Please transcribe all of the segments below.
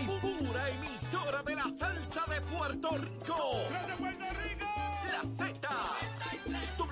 y pura emisora de la salsa de Puerto Rico. La Z.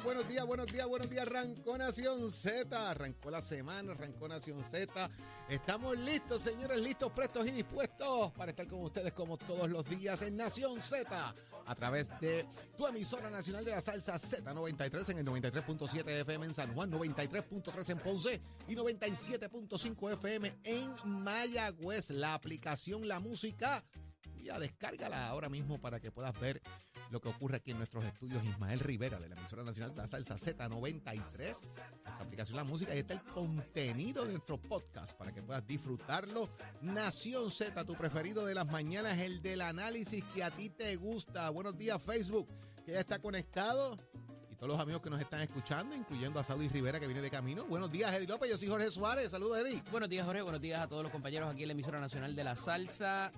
Buenos días, buenos días, buenos días. Arrancó Nación Z, arrancó la semana, arrancó Nación Z. Estamos listos, señores, listos, prestos y dispuestos para estar con ustedes como todos los días en Nación Z a través de tu emisora nacional de la salsa Z93 en el 93.7 FM en San Juan, 93.3 en Ponce y 97.5 FM en Mayagüez. La aplicación La Música ya descárgala ahora mismo para que puedas ver lo que ocurre aquí en nuestros estudios. Ismael Rivera de la emisora nacional de la salsa Z93, nuestra aplicación La Música, y está el contenido de nuestro podcast para que puedas disfrutarlo. Nación Z, tu preferido de las mañanas, el del análisis que a ti te gusta. Buenos días Facebook, que ya está conectado. Y todos los amigos que nos están escuchando, incluyendo a Saudi Rivera que viene de camino. Buenos días, Eddie López. Yo soy Jorge Suárez. Saludos, Eddie. Buenos días, Jorge. Buenos días a todos los compañeros aquí en la emisora nacional de la salsa.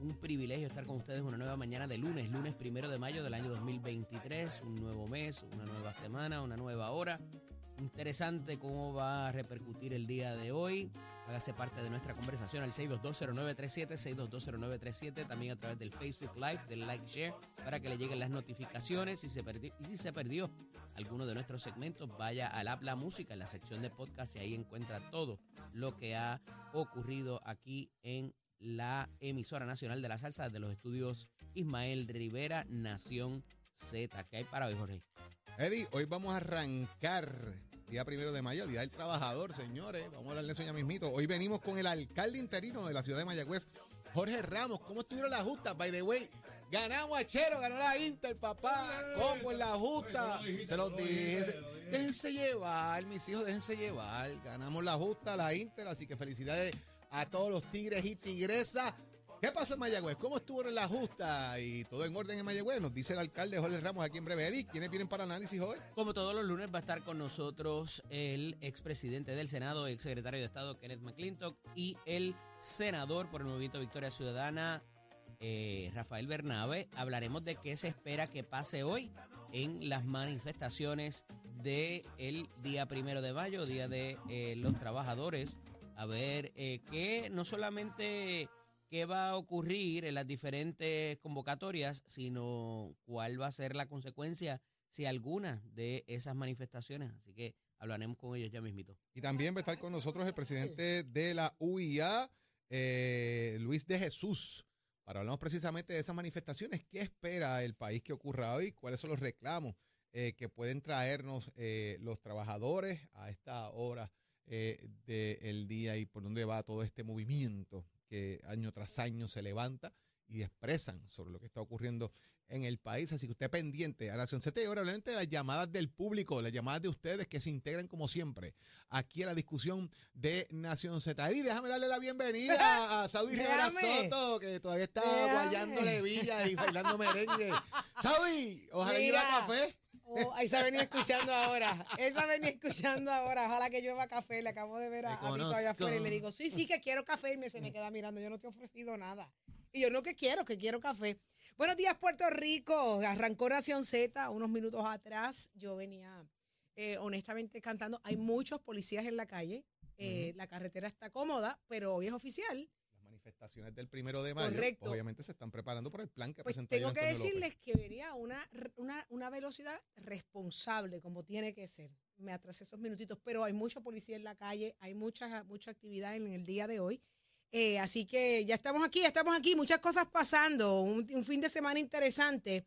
Un privilegio estar con ustedes una nueva mañana de lunes, lunes primero de mayo del año 2023. Un nuevo mes, una nueva semana, una nueva hora. Interesante cómo va a repercutir el día de hoy. Hágase parte de nuestra conversación al 6220937, 6220937, también a través del Facebook Live, del like share, para que le lleguen las notificaciones. Si se y si se perdió alguno de nuestros segmentos, vaya al Habla Música, en la sección de podcast, y ahí encuentra todo lo que ha ocurrido aquí en la emisora nacional de la salsa de los estudios Ismael Rivera, Nación Z. ¿Qué hay para hoy, Jorge? Eddie, hoy vamos a arrancar día primero de mayo, Día del Trabajador, señores. Vamos a hablar de eso ya mismito. Hoy venimos con el alcalde interino de la ciudad de Mayagüez, Jorge Ramos. ¿Cómo estuvieron las justas? By the way, ganamos a Chero, ganó la Inter, papá. ¿Cómo en la justa? Se los dije. Se- Déjense llevar, mis hijos, déjense llevar. Ganamos la justa, la Inter, así que felicidades a todos los tigres y tigresas. ¿Qué pasó en Mayagüez? ¿Cómo estuvo en la justa? Y todo en orden en Mayagüez. Nos dice el alcalde Jorge Ramos aquí en breve. Eddie, ¿quiénes vienen para análisis hoy? Como todos los lunes va a estar con nosotros el expresidente del Senado, exsecretario de Estado Kenneth McClintock y el senador por el Movimiento Victoria Ciudadana, eh, Rafael Bernabe. Hablaremos de qué se espera que pase hoy en las manifestaciones del día primero de mayo, Día de eh, los Trabajadores. A ver eh, qué no solamente qué va a ocurrir en las diferentes convocatorias, sino cuál va a ser la consecuencia si alguna de esas manifestaciones. Así que hablaremos con ellos ya mismito. Y también va a estar con nosotros el presidente de la UIA, eh, Luis de Jesús, para hablarnos precisamente de esas manifestaciones. ¿Qué espera el país que ocurra hoy? ¿Cuáles son los reclamos eh, que pueden traernos los trabajadores a esta hora eh, del día y por dónde va todo este movimiento que año tras año se levanta y expresan sobre lo que está ocurriendo en el país. Así que usted pendiente a Nación Z y ahora obviamente las llamadas del público, las llamadas de ustedes que se integran como siempre aquí a la discusión de Nación Z. Y déjame darle la bienvenida a, Saudi Rivera. Soto, que todavía está guayándole villa y bailando merengue. Saudi, ojalá lleve Mira. café. Oh, esa venía escuchando ahora. Esa venía escuchando ahora. Ojalá que llueva café. Le acabo de ver a, a Vito allá afuera y le digo, sí, sí, que quiero café. Y me, se me queda mirando. Yo no te he ofrecido nada. Y yo, no, que quiero, que quiero café. Buenos días, Puerto Rico. Arrancó Nación Z unos minutos atrás. Yo venía, eh, honestamente, cantando. Hay muchos policías en la calle. Eh, La carretera está cómoda, pero hoy es oficial. Manifestaciones del primero de mayo, Correcto. pues, obviamente se están preparando por el plan que Pues presentó tengo que López. decirles que venía a una, una, una velocidad responsable, como tiene que ser. Me atrasé esos minutitos, pero hay mucha policía en la calle, hay mucha, mucha actividad en el día de hoy. Eh, así que ya estamos aquí, ya estamos aquí, muchas cosas pasando, un, un fin de semana interesante.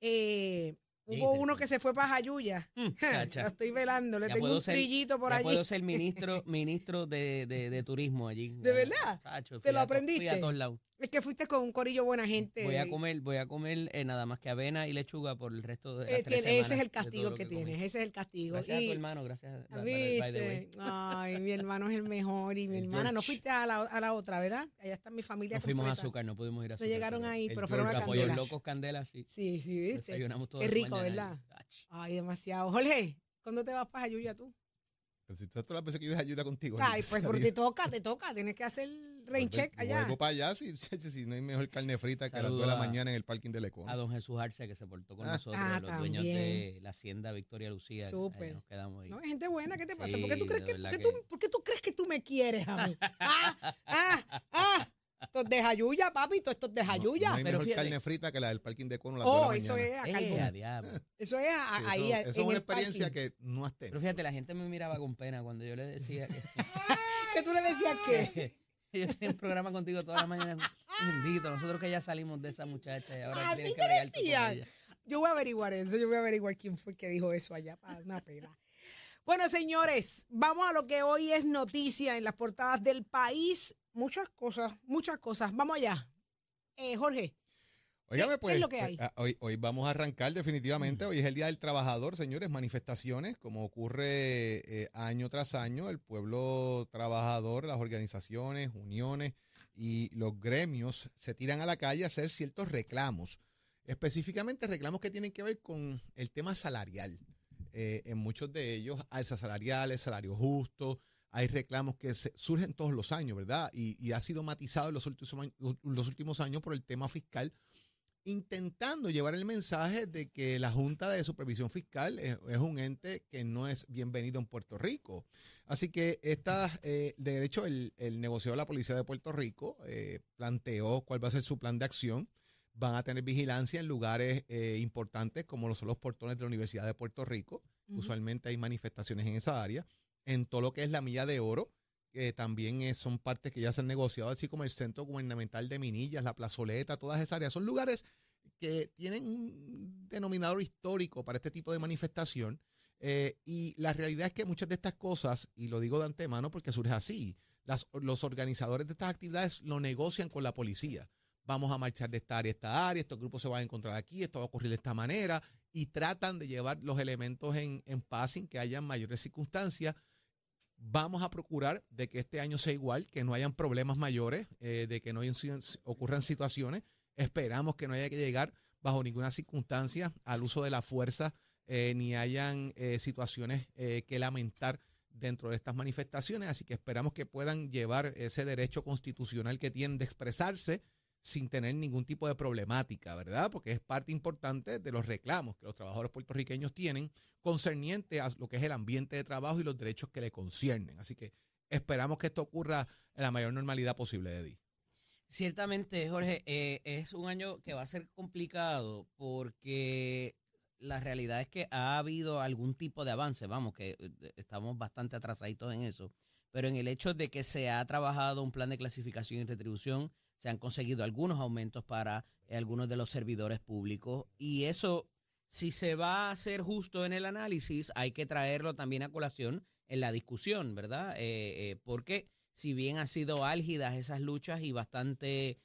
Eh, hubo uno que se fue para Jayuya. Mm. Lo estoy velando, le Ya tengo puedo un ser- trillito por ya allí. puedo ser ministro, ministro de, de, de turismo allí. ¿De verdad? Chacho, ¿Te lo aprendiste? a todos lados. Es que fuiste con un corillo buena gente. Voy a comer, voy a comer eh, nada más que avena y lechuga por el resto de las Eh, tres tiene- ese es el castigo que, comí. tienes, ese es el castigo. Gracias a tu hermano, gracias. by- by- by the way. ¿Viste? Ay, mi hermano es el mejor y mi El hermana. No fuiste a la, a la otra, ¿verdad? Allá está mi familia No fuimos a azúcar, no pudimos ir a No azúcar. llegaron pero ahí, el pero fueron a Candela. locos, candela, sí. Sí, sí, ¿viste? Desayunamos todas Qué rico, ¿verdad? ahí. Ay, demasiado. Jorge, ¿cuándo te vas para Jayuya tú? Pero si tú todas las veces que ibas ayuda contigo. Ay, pues porque te toca, te toca. Tienes que hacer rain check allá. Vuelvo para allá si, si no hay mejor carne frita que a las 2 de la mañana en el parking de Lecón. A don Jesús Arce que se portó con Ah. nosotros, Ah, los dueños de la hacienda Victoria Lucía. Súper. Nos quedamos ahí. No, gente buena, ¿qué te pasa? ¿Por qué tú crees que, por que- tú, por qué tú crees que tú me quieres a mí? Ah, ah, ah. Estos de Jayuya, papi, estos de No- No, Jayuya. hay Pero mejor fíjate- carne frita que la del parking de Cono a las 2 de oh, la eso es a Eh, Carbón. a diablo. Eso es a- Sí, ahí. eso, eso es en una el experiencia parking. que no has tenido. Pero fíjate, la gente me miraba con pena cuando yo le decía que, ¿Qué tú le decías que? yo tenía un programa contigo todas las mañanas. Bendito, nosotros que ya salimos de esa muchacha y ahora Así tienes que bregar tú con ella. Yo voy a averiguar eso, yo voy a averiguar quién fue que dijo eso allá, para una pena. Bueno, señores, vamos a lo que hoy es noticia en las portadas del país. Muchas cosas, muchas cosas. Vamos allá. Eh, Jorge, Qué pues, es lo que hay? ah, hoy, hoy vamos a arrancar definitivamente. Hoy es el Día del Trabajador, señores. Manifestaciones, como ocurre eh, año tras año. El pueblo trabajador, las organizaciones, uniones y los gremios se tiran a la calle a hacer ciertos reclamos. Específicamente reclamos que tienen que ver con el tema salarial. Eh, en muchos de ellos, alzas salariales, salario justo. Hay reclamos que se- surgen todos los años, ¿verdad? Y, y ha sido matizado en los últimos, años- los últimos años por el tema fiscal intentando llevar el mensaje de que la Junta de Supervisión Fiscal es, es un ente que no es bienvenido en Puerto Rico. Así que esta, eh, de hecho, el, el negociador de la Policía de Puerto Rico eh, planteó cuál va a ser su plan de acción. Van a tener vigilancia en lugares eh, importantes como lo son los portones de la Universidad de Puerto Rico. Usualmente hay manifestaciones en esa área. En todo lo que es la milla de oro, que también son partes que ya se han negociado, así como el Centro Gubernamental de Minillas, la Plazoleta, todas esas áreas. Son lugares que tienen un denominador histórico para este tipo de manifestación. eh, y la realidad es que muchas de estas cosas, y lo digo de antemano porque surge así, las, los organizadores de estas actividades lo negocian con la policía. Vamos a marchar de esta área a esta área, estos grupos se van a encontrar aquí, esto va a ocurrir de esta manera, y tratan de llevar los elementos en, en paz sin que haya mayores circunstancias. Vamos a procurar de que este año sea igual, que no hayan problemas mayores, eh, de que no hayan ocurran situaciones. Esperamos que no haya que llegar bajo ninguna circunstancia al uso de la fuerza, eh, ni hayan eh, situaciones que lamentar dentro de estas manifestaciones. Así que esperamos que puedan llevar ese derecho constitucional que tienen de expresarse sin tener ningún tipo de problemática, ¿verdad? Porque es parte importante de los reclamos que los trabajadores puertorriqueños tienen concerniente a lo que es el ambiente de trabajo y los derechos que le conciernen. Así que esperamos que esto ocurra en la mayor normalidad posible, Eddie. Ciertamente, Jorge, eh, es un año que va a ser complicado porque la realidad es que ha habido algún tipo de avance, vamos, que eh, estamos bastante atrasaditos en eso, pero en el hecho de que se ha trabajado un plan de clasificación y retribución, se han conseguido algunos aumentos para eh, algunos de los servidores públicos y eso, si se va a hacer justo en el análisis, hay que traerlo también a colación en la discusión, ¿verdad? Eh, eh, porque si bien han sido álgidas esas luchas y bastante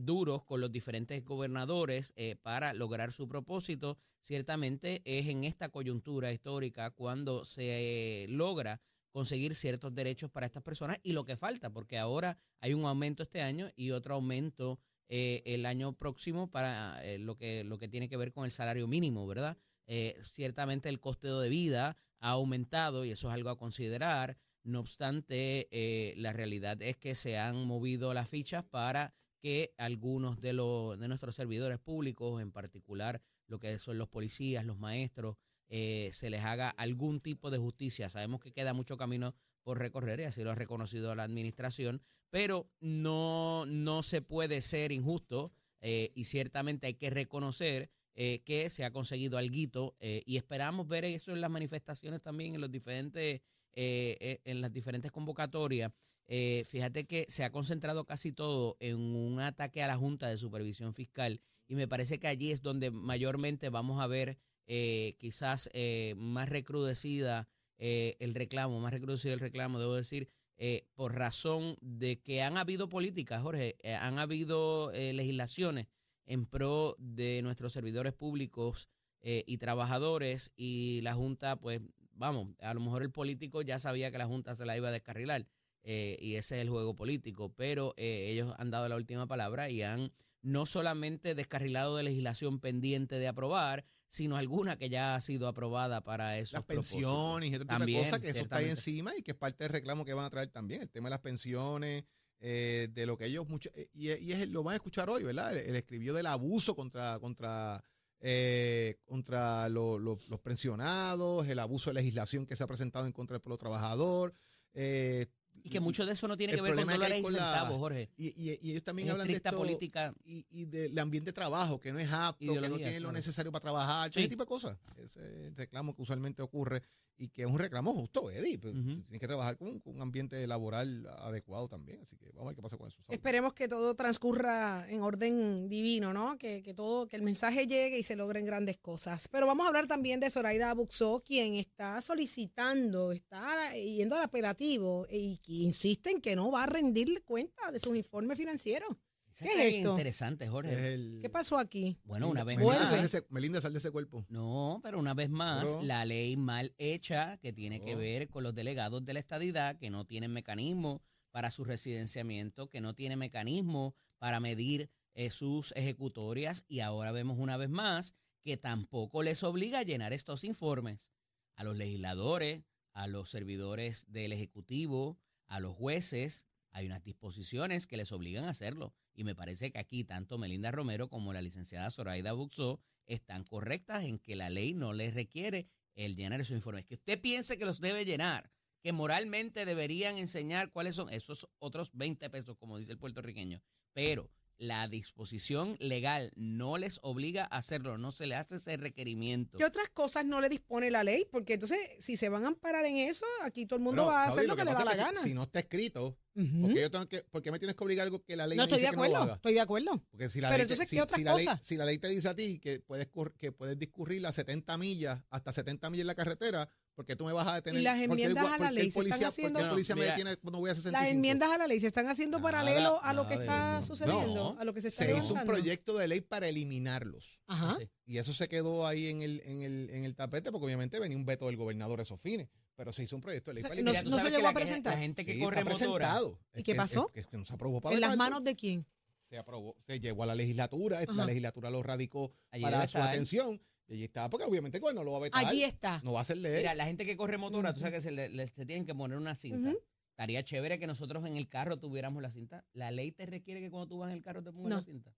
duros con los diferentes gobernadores para lograr su propósito, ciertamente es en esta coyuntura histórica cuando se logra conseguir ciertos derechos para estas personas y lo que falta, porque ahora hay un aumento este año y otro aumento eh, el año próximo para eh, lo, que, lo que tiene que ver con el salario mínimo, ¿verdad? Eh, ciertamente el coste de vida ha aumentado y eso es algo a considerar. No obstante, la realidad es que se han movido las fichas para que algunos de, los, de nuestros servidores públicos, en particular lo que son los policías, los maestros, eh, se les haga algún tipo de justicia. Sabemos que queda mucho camino por recorrer y así lo ha reconocido la administración, pero no, no se puede ser injusto eh, y ciertamente hay que reconocer eh, que se ha conseguido algo eh, y esperamos ver eso en las manifestaciones también en los diferentes en las diferentes convocatorias. Fíjate que se ha concentrado casi todo en un ataque a la Junta de Supervisión Fiscal y me parece que allí es donde mayormente vamos a ver eh, quizás eh, más recrudecida eh, el reclamo, más recrudecido el reclamo, debo decir, eh, por razón de que han habido políticas, Jorge, eh, han habido legislaciones en pro de nuestros servidores públicos y trabajadores y la Junta, pues vamos, a lo mejor el político ya sabía que la Junta se la iba a descarrilar y ese es el juego político, pero ellos han dado la última palabra y han no solamente descarrilado de legislación pendiente de aprobar, sino alguna que ya ha sido aprobada para esos Las pensiones y También, cosas, que eso está ahí encima y que es parte del reclamo que van a traer también. El tema de las pensiones, eh, de lo que ellos mucho, eh, y, y es, lo van a escuchar hoy, ¿verdad? Él, él escribió del abuso contra, contra, eh, contra lo- lo- los pensionados, el abuso de legislación que se ha presentado en contra del pueblo trabajador. eh, Y que mucho de eso no tiene que ver con dólares hay y con la- centavos, Jorge. y, y- y ellos también Es hablan de esto política. y, y del ambiente de trabajo, que no es apto, que no tiene lo necesario para trabajar, Sí. ese tipo de cosas. Ese es el reclamo que usualmente ocurre y que es un reclamo justo, Eddie. Pues. Tienes que trabajar con, con un ambiente laboral adecuado también. Así que vamos a ver qué pasa con eso. Esperemos que todo transcurra en orden divino, ¿no? Que, que todo, que el mensaje llegue y se logren grandes cosas. Pero vamos a hablar también de Zoraida Buxó, quien está solicitando, está yendo al apelativo y que insiste en que no va a rendir cuenta de sus informes financieros. Esa ¿Qué es esto? interesante, Jorge. es el- ¿Qué pasó aquí? Bueno, una vez Melinda, Vuelve. sal de más. ese, Melinda, sal de ese cuerpo. No, pero una vez más, Pero- la ley mal hecha que tiene que Oh. ver con los delegados de la estadidad que no tienen mecanismo para su residenciamiento, que no tienen mecanismo para medir eh, sus ejecutorias y ahora vemos una vez más que tampoco les obliga a llenar estos informes a los legisladores, a los servidores del Ejecutivo, a los jueces. Hay unas disposiciones que les obligan a hacerlo. Y me parece que aquí tanto Melinda Romero como la licenciada Zoraida Buxó están correctas en que la ley no les requiere el llenar esos informes. Que usted piense que los debe llenar, que moralmente deberían enseñar cuáles son esos otros 20 pesos, como dice el puertorriqueño. Pero la disposición legal no les obliga a hacerlo, no se le hace ese requerimiento. ¿Qué otras cosas no le dispone la ley? Porque entonces, si se van a amparar en eso, aquí todo el mundo Pero, va a Saudi, hacer lo que, le da la gana. Si, si no está escrito, Ujú. porque yo tengo que, ¿por qué me tienes que obligar algo que la ley no me estoy de dice que no lo acuerdo, haga? estoy de acuerdo. Porque si la Pero ley, te- entonces, si, ¿qué otras si la ley- cosas? si la ley te dice a ti que puedes que puedes discurrir las 70 millas, hasta 70 millas en la carretera, porque tú me vas a detener? las Porque el enmiendas a la ley se están haciendo- porque el policía No, me mira, detiene cuando voy a 65. Las enmiendas a la ley se están haciendo Nada, paralelo a lo que está eso. sucediendo, No, a lo que se está Se hizo un proyecto de ley para eliminarlos. Ajá. Y eso se quedó ahí en el, en el, en el tapete, porque obviamente venía un veto del gobernador a esos fines. Pero se hizo un proyecto de ley O sea, para no- eliminarlos. tú se llegó a presentar. La gente que Sí, corre está presentado. ¿Y qué pasó? Es, es que no se aprobó para ¿En las manos de quién? se aprobó, se llegó a la legislatura, Ajá. la legislatura lo radicó Allí para su atención. Y allí está, porque obviamente el gobierno lo va a vetar. Allí está. No va a ser ley. Mira, la gente que corre motora, tú sabes que se, le, le- se tienen que poner una cinta. Estaría chévere que nosotros en el carro tuviéramos la cinta. La ley te requiere que cuando tú vas en el carro te pongas No. la cinta.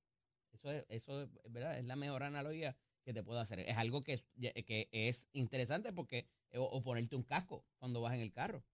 Eso es, eso es, ¿verdad? Es la mejor analogía que te puedo hacer. Es algo que, es- que es interesante porque, o, o ponerte un casco cuando vas en el carro.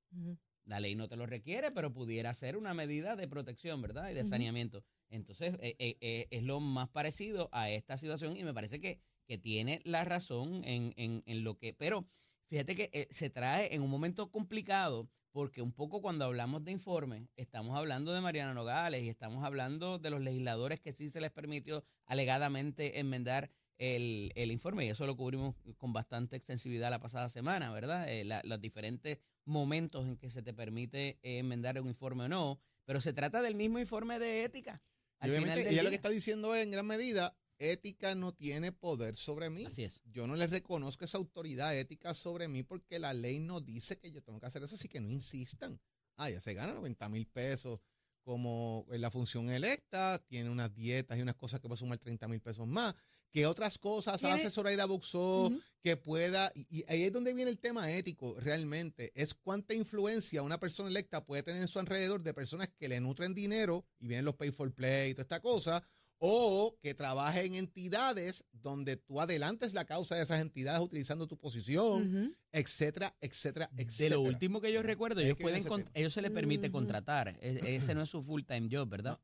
La ley no te lo requiere, pero pudiera ser una medida de protección, ¿verdad? Y de saneamiento. Entonces, eh, eh, eh, es lo más parecido a esta situación y me parece que, que tiene la razón en, en- en lo que... Pero fíjate que eh, se trae en un momento complicado porque un poco cuando hablamos de informes, estamos hablando de Mariana Nogales y estamos hablando de los legisladores que sí se les permitió alegadamente enmendar el, el informe y eso lo cubrimos con bastante extensividad la pasada semana, ¿verdad? Eh, la- los diferentes momentos en que se te permite eh, enmendar un informe o no, pero se trata del mismo informe de ética. Y obviamente ella lo que está diciendo es, en gran medida, ética no tiene poder sobre mí. Así es. Yo no le reconozco esa autoridad ética sobre mí porque la ley no dice que yo tengo que hacer eso, así que no insistan. Ah, ya se gana 90 mil pesos como en la función electa, tiene unas dietas y unas cosas que va a sumar 30 mil pesos más. ¿Qué otras cosas hace Zoraida Buxó que pueda? Y, y ahí es donde viene el tema ético realmente. Es cuánta influencia una persona electa puede tener en su alrededor de personas que le nutren dinero y vienen los pay for play y toda esta cosa, o que trabaje en entidades donde tú adelantes la causa de esas entidades utilizando tu posición, Ujú. etcétera, etcétera, De etcétera. lo último que yo recuerdo, Es ellos pueden ellos se les permite contratar. E- ese no es su full time job, ¿verdad?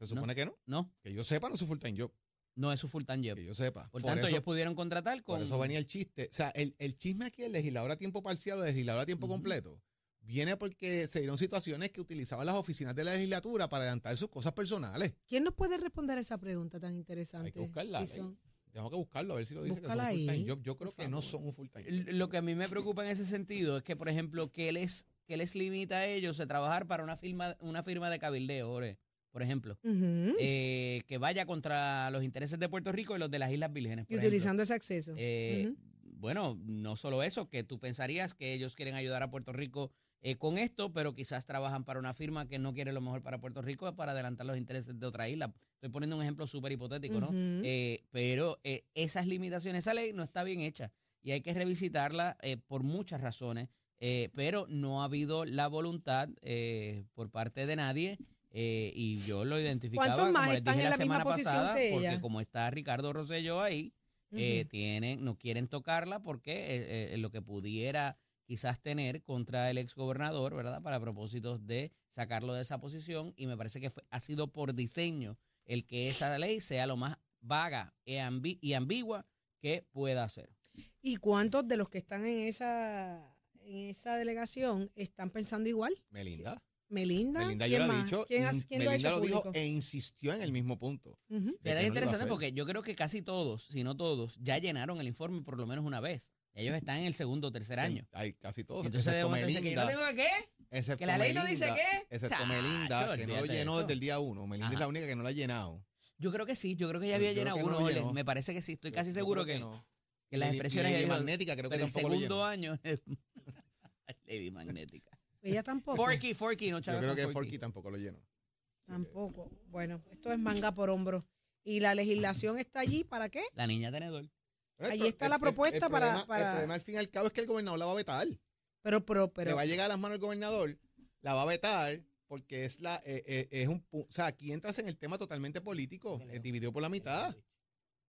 Se supone que no. No, Que yo sepa, no es su full time job. no es su full time job. Que yo sepa. Por, Por tanto, eso- ellos pudieron contratar con Por eso venía el chiste. O sea, el, el chisme aquí, el legislador a tiempo parcial o el legislador a tiempo completo, viene porque se dieron situaciones que utilizaban las oficinas de la legislatura para adelantar sus cosas personales. ¿Quién nos puede responder esa pregunta tan interesante? Hay que buscarla. Si son- Tengo que buscarlo, a ver si lo dice que son Búscala un full time. Yo creo que no son un full time Lo que a mí me preocupa en ese sentido es que, por ejemplo, que les, que les limita a ellos a trabajar para una firma, una firma de cabildeo, Ore, por ejemplo, eh, que vaya contra los intereses de Puerto Rico y los de las Islas Vírgenes. y ejemplo. utilizando ese acceso. Eh. Bueno, no solo eso, que tú pensarías que ellos quieren ayudar a Puerto Rico eh, con esto, pero quizás trabajan para una firma que no quiere lo mejor para Puerto Rico para adelantar los intereses de otra isla. Estoy poniendo un ejemplo súper hipotético, ¿no? Eh, pero eh, esas limitaciones, esa ley no está bien hecha y hay que revisitarla por muchas razones, pero no ha habido la voluntad eh, por parte de nadie. eh, y yo lo identificaba ¿Cuántos más como les están dije en la semana pasada, que porque como está Ricardo Rosselló ahí, tienen, no quieren tocarla porque lo que pudiera quizás tener contra el exgobernador, ¿verdad? Para propósitos de sacarlo de esa posición y me parece que fue- ha sido por diseño el que esa ley sea lo más vaga e ambi- y ambigua que pueda ser. ¿Y cuántos de los que están en esa, en esa delegación están pensando igual? Melinda. Melinda. Melinda ¿Quién yo lo he más? dicho. ¿Quién, quién Melinda lo dijo e insistió en el mismo punto. Era no a interesante porque yo creo que casi todos, si no todos, ya llenaron el informe por lo menos una vez. Ellos están en el segundo o tercer Sí, año. Hay casi todos. Entonces excepto decir que yo no Melinda. tengo qué. excepto que la ley no dice Melinda, qué. Excepto Chacho, Melinda, que no lo llenó desde el día uno. Melinda es la única que no lo ha llenado. Yo creo que sí, yo creo que ya había llenado que no uno. llenó. me parece que sí, estoy casi yo seguro que, no. que las Lady- expresiones Lady Magnética creo que pero el tampoco lo segundo llenó. año Lady Magnética. Ella tampoco. Forky, Forky, no Yo creo que Forky tampoco lo llenó. Tampoco. Bueno, esto es manga por hombro. ¿Y la legislación está allí para qué? La niña tenedor. Pro- está el- la el- propuesta el para- problema- para- El problema al fin y al cabo es que el gobernador la va a vetar. Pero, pero, Le pero. va a llegar a las manos el gobernador, la va a vetar porque es la eh, eh, es un o sea, aquí entras en el tema totalmente político, eh, dividido por la mitad.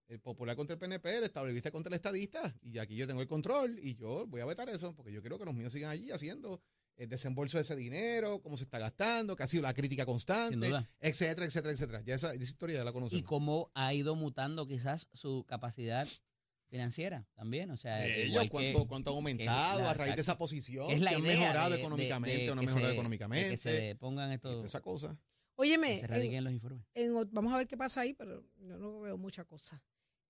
El popular contra el PNP, el estabilista contra el estadista, y aquí yo tengo el control y yo voy a vetar eso porque yo quiero que los míos sigan allí haciendo el desembolso de ese dinero, cómo se está gastando, que ha sido la crítica constante, etcétera, etcétera, etcétera. Ya esa, esa historia ya la Y conocemos. cómo ha ido mutando quizás su capacidad financiera también. O sea, De ellos, que- ¿cuánto, cuánto ha aumentado la- a raíz de esa posición? que es la si han mejorado de- de- económicamente de o no que han mejorado se- económicamente. que se pongan estos, esa cosa. Óyeme, que se en- radiquen en los informes. en vamos a ver qué pasa ahí, pero yo no veo mucha cosa.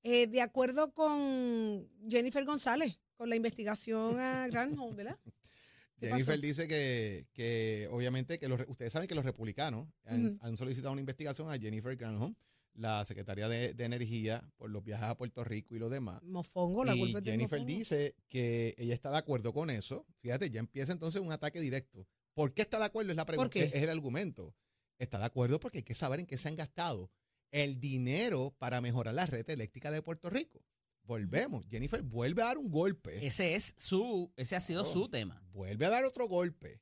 Eh, de acuerdo con Jennifer González, con la investigación a Granholm, ¿verdad? ¿Qué Jennifer pasó? dice que, que obviamente que los, re- ustedes saben que los republicanos han solicitado una investigación a Jennifer Granholm, la secretaria de, de Energía, por los viajes a Puerto Rico y lo demás. Mofongo, la y culpa Jennifer mofongo. dice que ella está de acuerdo con eso. Fíjate, ya empieza entonces un ataque directo. ¿Por qué está de acuerdo? Es la pregunta. qué? Es, es el argumento. Está de acuerdo porque hay que saber en qué se han gastado el dinero para mejorar la red eléctrica de Puerto Rico. Volvemos. Jennifer vuelve a dar un golpe. Ese es su, ese ha sido Claro. su tema. Vuelve a dar otro golpe.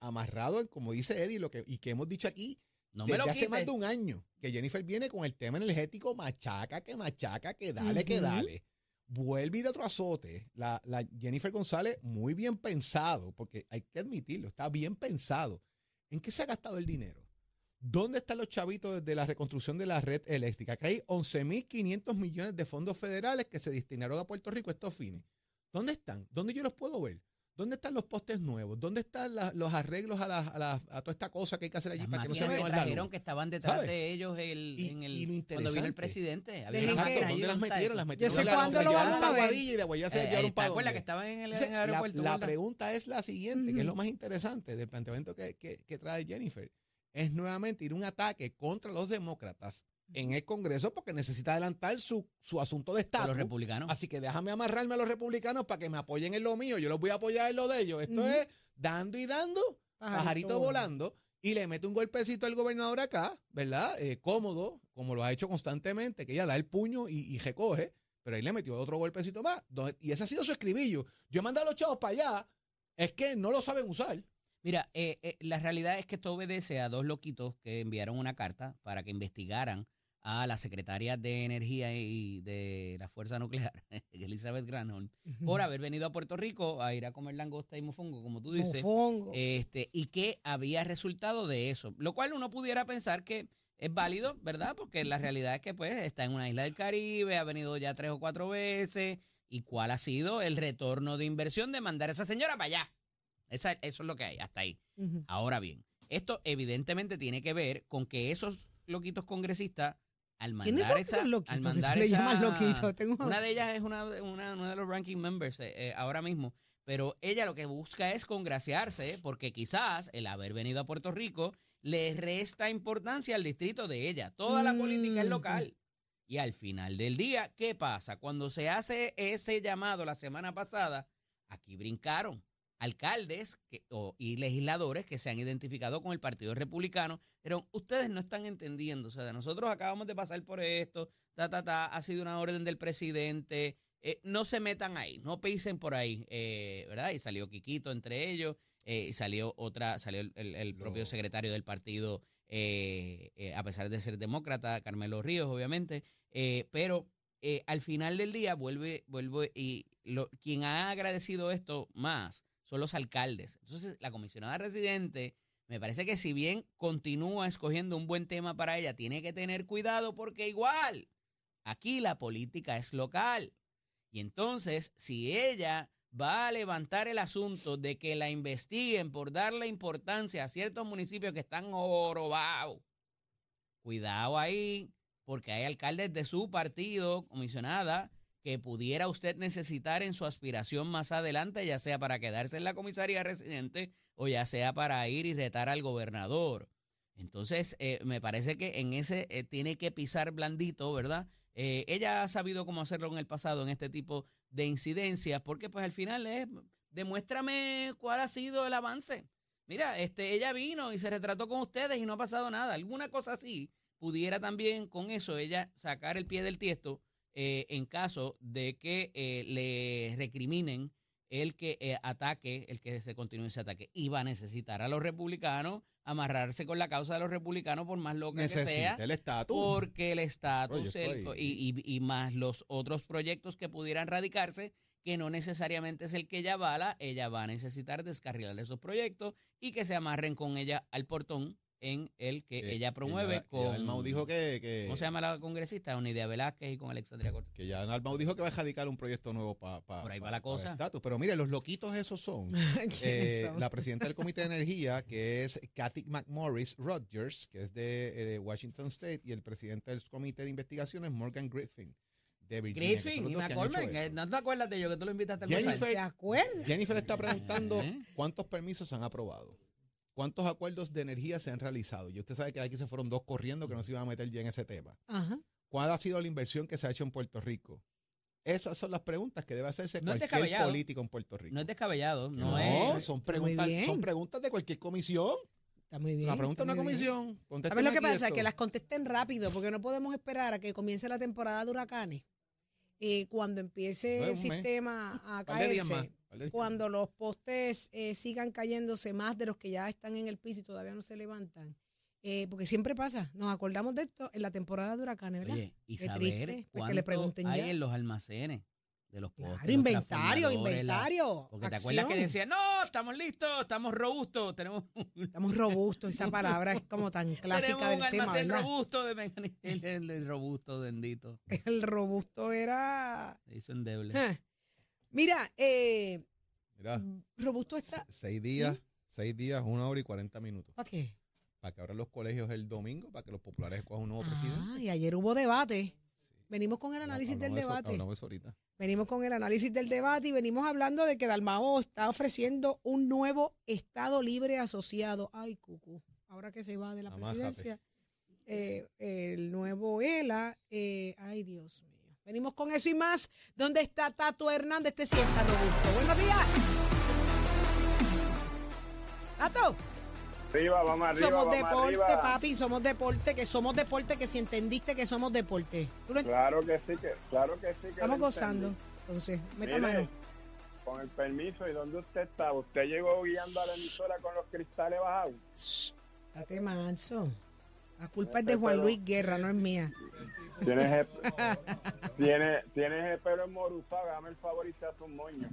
Amarrado, en, como dice Eddie, lo que, y que hemos dicho aquí No me desde lo hace más de un año, que Jennifer viene con el tema energético machaca, que machaca, que dale, que dale. Vuelve y de otro azote. La, la Jennifer González, muy bien pensado, porque hay que admitirlo, está bien pensado. ¿En qué se ha gastado el dinero? ¿Dónde están los chavitos de la reconstrucción de la red eléctrica? Que hay 11.500 millones de fondos federales que se destinaron a Puerto Rico estos fines. ¿Dónde están? ¿Dónde yo los puedo ver? ¿Dónde están los postes nuevos? ¿Dónde están la- los arreglos a, la- a la- a toda esta cosa que hay que hacer allí Las para que no se máquinas me que vaya la trajeron luz? que estaban detrás ¿Sabes? de ellos el, Y- en el, y cuando vino el presidente. Había Exacto, ¿dónde las metieron? Las metieron. sé en la- cuándo lo llevaron vamos a ver. Y de Guadilla se las Eh, llevaron eh, ¿Te para dónde? que estaban en el, en el la, aeropuerto? la pregunta es la siguiente, que es lo más interesante del planteamiento que, que- que trae Jennifer. Es nuevamente ir un ataque contra los demócratas en el Congreso porque necesita adelantar su, su asunto de Estado. los republicanos. Así que déjame amarrarme a los republicanos para que me apoyen en lo mío. Yo los voy a apoyar en lo de ellos. Esto es dando y dando, pajarito, volando. Y le mete un golpecito al gobernador acá, ¿verdad? Eh, cómodo, como lo ha hecho constantemente, que ella da el puño y, y recoge, pero ahí le metió otro golpecito más. donde- y ese ha sido su escribillo. Yo he mandado a los chavos para allá, es que no lo saben usar. Mira, eh, eh, la realidad es que esto obedece a dos loquitos que enviaron una carta para que investigaran a la secretaria de Energía y de la Fuerza Nuclear, Elizabeth Granholm, por haber venido a Puerto Rico a ir a comer langosta y mofongo, como tú dices, Mofongo. este, y que había resultado de eso. Lo cual uno pudiera pensar que es válido, ¿verdad? Porque la realidad es que pues está en una isla del Caribe, ha venido ya tres o cuatro veces, y cuál ha sido el retorno de inversión de mandar a esa señora para allá. Esa- eso es lo que hay, hasta ahí. Ahora bien, esto evidentemente tiene que ver con que esos loquitos congresistas, al mandar ¿Quiénes son esa, esos loquitos al mandar le llamas? Tengo- una de ellas es una, una, una de los ranking members eh, eh, ahora mismo, pero ella lo que busca es congraciarse porque quizás el haber venido a Puerto Rico le resta importancia al distrito de ella. Toda la política es local. Y al final del día, ¿qué pasa? Cuando se hace ese llamado la semana pasada, aquí brincaron alcaldes que- o- y legisladores que se han identificado con el Partido Republicano, pero ustedes no están entendiendo, o sea, nosotros acabamos de pasar por esto, ta, ta, ta, ha sido una orden del presidente, eh, no se metan ahí, no pisen por ahí, eh, ¿verdad? Y salió Quiquito entre ellos, eh, y salió otra, salió el, el- el propio secretario del partido, eh, a pesar de ser demócrata, Carmelo Ríos, obviamente, pero eh, al final del día vuelve, vuelve y lo, quien ha agradecido esto más son los alcaldes. Entonces, la comisionada residente, me parece que si bien continúa escogiendo un buen tema para ella, tiene que tener cuidado porque igual, aquí la política es local. Y entonces, si ella va a levantar el asunto de que la investiguen por darle importancia a ciertos municipios que están orobados, cuidado ahí, porque hay alcaldes de su partido, comisionada, que pudiera usted necesitar en su aspiración más adelante, ya sea para quedarse en la comisaría residente o ya sea para ir y retar al gobernador. Entonces, eh, me parece que en ese eh, tiene que pisar blandito, ¿verdad? Eh, ella ha sabido cómo hacerlo en el pasado en este tipo de incidencias, porque pues al final es, demuéstrame cuál ha sido el avance. Mira, este, ella vino y se retrató con ustedes y no ha pasado nada. Alguna cosa así pudiera también con eso ella sacar el pie del tiesto eh, en caso de que eh, le recriminen el que eh, ataque, el que se continúe ese ataque. Y va a necesitar a los republicanos amarrarse con la causa de los republicanos por más loca que sea. El estatus. Porque el estatus y más los otros proyectos que pudieran radicarse, que no necesariamente es el que ella avala, ella va a necesitar descarrilar esos proyectos y que se amarren con ella al portón en el que Que- ella promueve ya- ya con... Dalmau dijo que, que, ¿Cómo se llama la congresista? Unidia Velázquez y con Alexandria Cortés. que ya Dalmau dijo que va a radicar un proyecto nuevo para Por ahí va la cosa. estatus. Pero mire, los loquitos esos son. ¿Quiénes Eh, son? la presidenta del Comité de Energía, que es Kathy McMorris Rogers, que es de, eh, de Washington State, y el presidente del Comité de Investigaciones, Morgan Griffin, de Virginia. Griffin y McCormick, no te acuerdas de yo que tú lo invitaste al Jennifer-? ¿Te acuerdas? Jennifer está preguntando ¿Eh? cuántos permisos se han aprobado. ¿Cuántos acuerdos de energía se han realizado? Y usted sabe que aquí se fueron dos corriendo que no se iban a meter ya en ese tema. Ajá. ¿Cuál ha sido la inversión que se ha hecho en Puerto Rico? Esas son las preguntas que debe hacerse No es cualquier político en Puerto Rico. No es descabellado, no, No, es... son preguntas, son preguntas de cualquier comisión. Está muy bien. La pregunta de una comisión. ¿Sabes Contésteme lo que pasa? esto. Que las contesten rápido, porque no podemos esperar a que comience la temporada de huracanes. Eh, cuando empiece No, el mes. sistema a caerse, cuando los postes eh, sigan cayéndose más de los que ya están en el piso y todavía no se levantan. Eh, porque siempre pasa, nos acordamos de esto en la temporada de huracanes, ¿verdad? Oye, y Qué saber triste, pues que le pregunten hay ya. en los almacenes de los postes. Claro, inventario, la- inventario. Porque te acuerdas que decían, no, estamos listos, estamos robustos, tenemos, Estamos robustos, esa palabra es como tan clásica del tema, ¿verdad? robusto de. El, el- el robusto, bendito. El robusto era... Se hizo endeble. Mira, eh, Mira, robusto está... se- seis días, seis días, una hora y cuarenta minutos. ¿Para qué? Para que abran los colegios el domingo, para que los populares escojan un nuevo presidente. Y ayer hubo debate. Sí. Venimos con el análisis del de eso- debate. Hablamos eso ahorita. Venimos con el análisis del debate y venimos hablando de que Dalmao está ofreciendo un nuevo Estado libre asociado. Ay, cucu. Ahora que se va de la Amájate. presidencia, eh, el nuevo ELA. eh, ay, Dios mío. Venimos con eso y más. ¿Dónde está Tato Hernández? Te sienta, Robusto. Buenos días. Tato. Arriba, vamos arriba, somos vamos deporte, arriba. papi, somos deporte, que somos deporte, que si entendiste que somos deporte. ¿Tú lo ent- Claro que sí, que, claro que sí. Que Estamos gozando. Entonces, meta mano. con el permiso, ¿y dónde usted está? ¿Usted llegó guiando a la emisora con los cristales bajados? Shh, Date manso. La culpa es Este, de Juan Luis Guerra, no es mía. Tienes el, tienes, tienes el pelo enmoruzado, dame el favor y te hace un moño.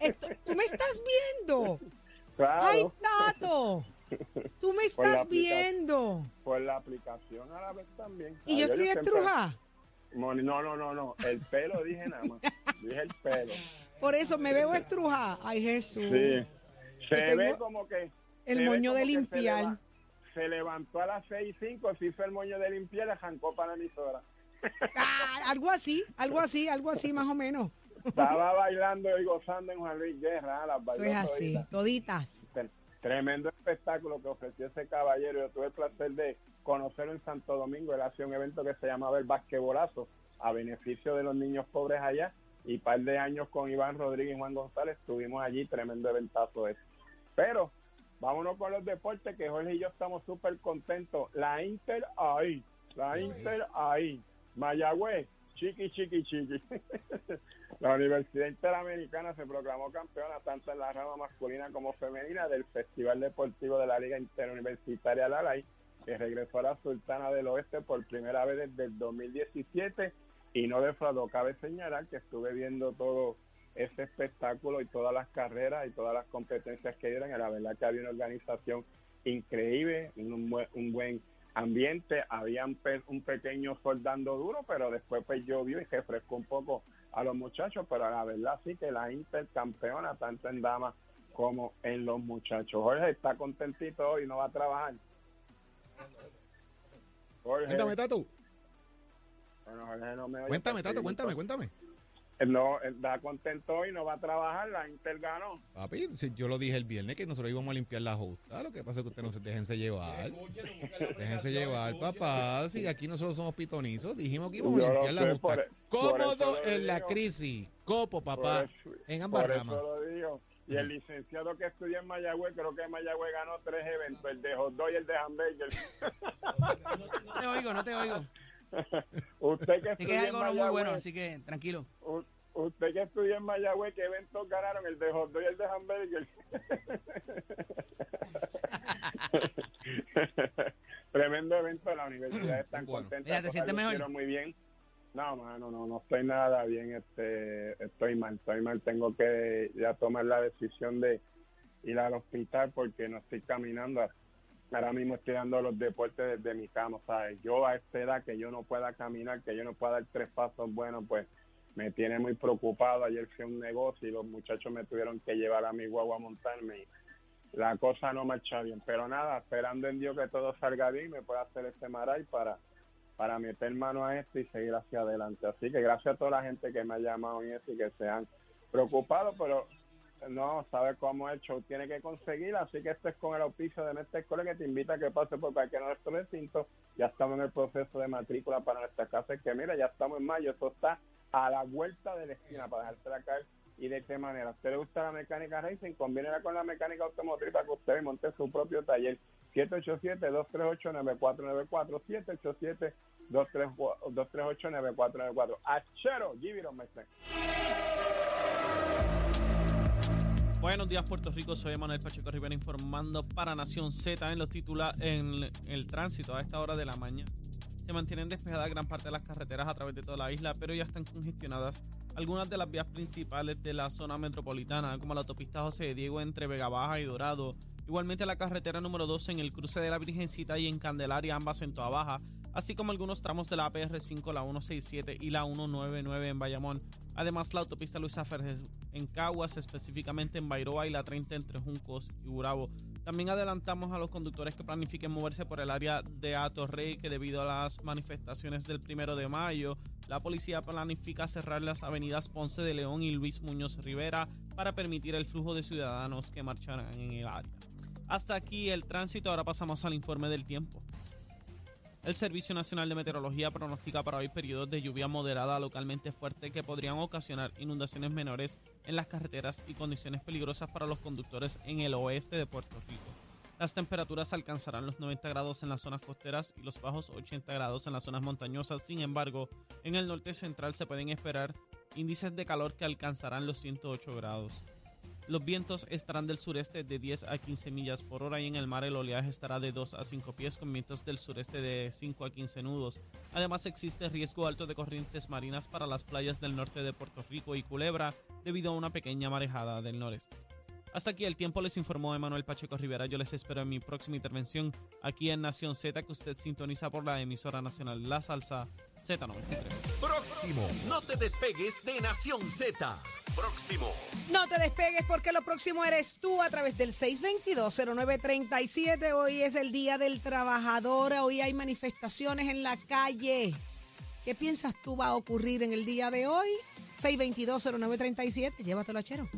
Esto- ¿Tú me estás viendo? Claro, ¡Ay, Tato! Tú me estás viendo. por la aplicación a la vez también. Y yo estoy estrujada. No, no, no, no, el pelo dije nada más. Dije el pelo. Por eso me veo estrujada. Ay, Jesús. Sí. Se ve como que. el moño de limpiar. Se, levantó a las 6 y 5, se hizo el moño de limpiar y arrancó para la emisora. Ah, algo así, algo así, algo así más o menos. Estaba bailando y gozando en Juan Luis Guerra. Las Eso es así, toditas. toditas. Tre- Tremendo espectáculo que ofreció ese caballero. Yo tuve el placer de conocerlo en Santo Domingo. Él hacía un evento que se llamaba el basquetbolazo a beneficio de los niños pobres allá. Y par de años con Iván Rodríguez y Juan González estuvimos allí. Tremendo eventazo ese. Pero vámonos con los deportes que Jorge y yo estamos súper contentos. La Inter ahí. La Inter ahí. Mayagüez. Chiqui, chiqui, chiqui. La Universidad Interamericana se proclamó campeona tanto en la rama masculina como femenina del Festival Deportivo de la Liga Interuniversitaria Lalay, que regresó a la Sultana del Oeste por primera vez desde el 2017 y no defraudó. Cabe señalar que estuve viendo todo ese espectáculo y todas las carreras y todas las competencias que dieron. La verdad que había una organización increíble, un, buen- un buen ambiente, había un, pe- un pequeño sol dando duro, pero después pues llovió y refrescó un poco a los muchachos, pero la verdad sí que la intercampeona, tanto en damas como en los muchachos. Jorge está contentito hoy, no va a trabajar. Jorge, Cuéntame, Tato. bueno, Jorge no me oye, Cuéntame, pues, Tato, cuéntame, cuéntame. Él no, él está contento hoy, no va a trabajar, la Inter ganó. Papi, si yo lo dije el viernes que nosotros íbamos a limpiar la justa. Lo que pasa es que ustedes no se déjense llevar. Déjense llevar, papá. Si aquí nosotros somos pitonizos, dijimos que íbamos Yo a limpiar la justa. por- e- por Cómodo en la crisis. Copo, papá. Por eso- En ambas por ramas. eso lo digo. Y el licenciado que estudió en Mayagüez, creo que Mayagüez ganó tres eventos, el de hot dog y el de hamburger. No te oigo, no te oigo. Usted que que estudió es en algo muy bueno, así que tranquilo. u- usted que estudió en Mayagüez, ¿qué eventos ganaron? El de hot dog y el de hamburger. Tremendo evento de la universidad, están Bueno. contentos. Mira, ¿te sientes mejor? muy bien. No, mano, no, no estoy nada bien, este, estoy mal, estoy mal, tengo que ya tomar la decisión de ir al hospital porque no estoy caminando. Ahora mismo estoy dando los deportes desde mi cama, ¿sabes? Yo a esta edad que yo no pueda caminar, que yo no pueda dar tres pasos buenos, pues me tiene muy preocupado. Ayer fui un negocio y los muchachos me tuvieron que llevar a mi guagua a montarme y la cosa no marcha bien. Pero nada, esperando en Dios que todo salga bien me pueda hacer este maray para para meter mano a esto y seguir hacia adelante. Así que gracias a toda la gente que me ha llamado y eso y que se han preocupado, pero no sabe cómo el show tiene que conseguir, así que esto es con el auspicio de nuestra escuela que te invita a que pase por cualquier de nuestros recintos. Ya estamos en el proceso de matrícula para nuestra casa, que mira, ya estamos en mayo, esto está a la vuelta de la esquina para dejársela caer. ¿Y de qué manera? ¿A usted le gusta la mecánica racing? Combínela con la mecánica automotriz para que usted monte su propio taller. 787-238-9494. 787-238-9494. Achero, give it on. Buenos días Puerto Rico, soy Manuel Pacheco Rivera informando para Nación Z en los titula en el tránsito a esta hora de la mañana. Se mantienen despejadas gran parte de las carreteras a través de toda la isla, pero ya están congestionadas algunas de las vías principales de la zona metropolitana, como la autopista José de Diego entre Vega Baja y Dorado. Igualmente la carretera número 12 en el cruce de la Virgencita y en Candelaria, ambas en Toa Baja, así como algunos tramos de la APR5, la 167 y la 199 en Bayamón. Además, la autopista Luisa Ferres en Caguas, específicamente en Bairoa y la 30 entre Juncos y Burabo. También adelantamos a los conductores que planifiquen moverse por el área de Atorrey, que debido a las manifestaciones del primero de mayo, la policía planifica cerrar las avenidas Ponce de León y Luis Muñoz Rivera para permitir el flujo de ciudadanos que marcharán en el área. Hasta aquí el tránsito, ahora pasamos al informe del tiempo. El Servicio Nacional de Meteorología pronostica para hoy periodos de lluvia moderada localmente fuerte que podrían ocasionar inundaciones menores en las carreteras y condiciones peligrosas para los conductores en el oeste de Puerto Rico. Las temperaturas alcanzarán los 90 grados en las zonas costeras y los bajos 80 grados en las zonas montañosas. Sin embargo, en el norte central se pueden esperar índices de calor que alcanzarán los 108 grados. Los vientos estarán del sureste de 10 a 15 millas por hora y en el mar el oleaje estará de 2 a 5 pies con vientos del sureste de 5 a 15 nudos. Además existe riesgo alto de corrientes marinas para las playas del norte de Puerto Rico y Culebra debido a una pequeña marejada del noreste. Hasta aquí el tiempo les informó Emanuel Pacheco Rivera. Yo les espero en mi próxima intervención aquí en Nación Z que usted sintoniza por la emisora nacional La Salsa Z93. Próximo. No te despegues de Nación Z. Próximo. No te despegues porque lo próximo eres tú a través del 622-0937. Hoy es el Día del Trabajador. Hoy hay manifestaciones en la calle. ¿Qué piensas tú va a ocurrir en el día de hoy? 622-0937. Llévatelo a Chero.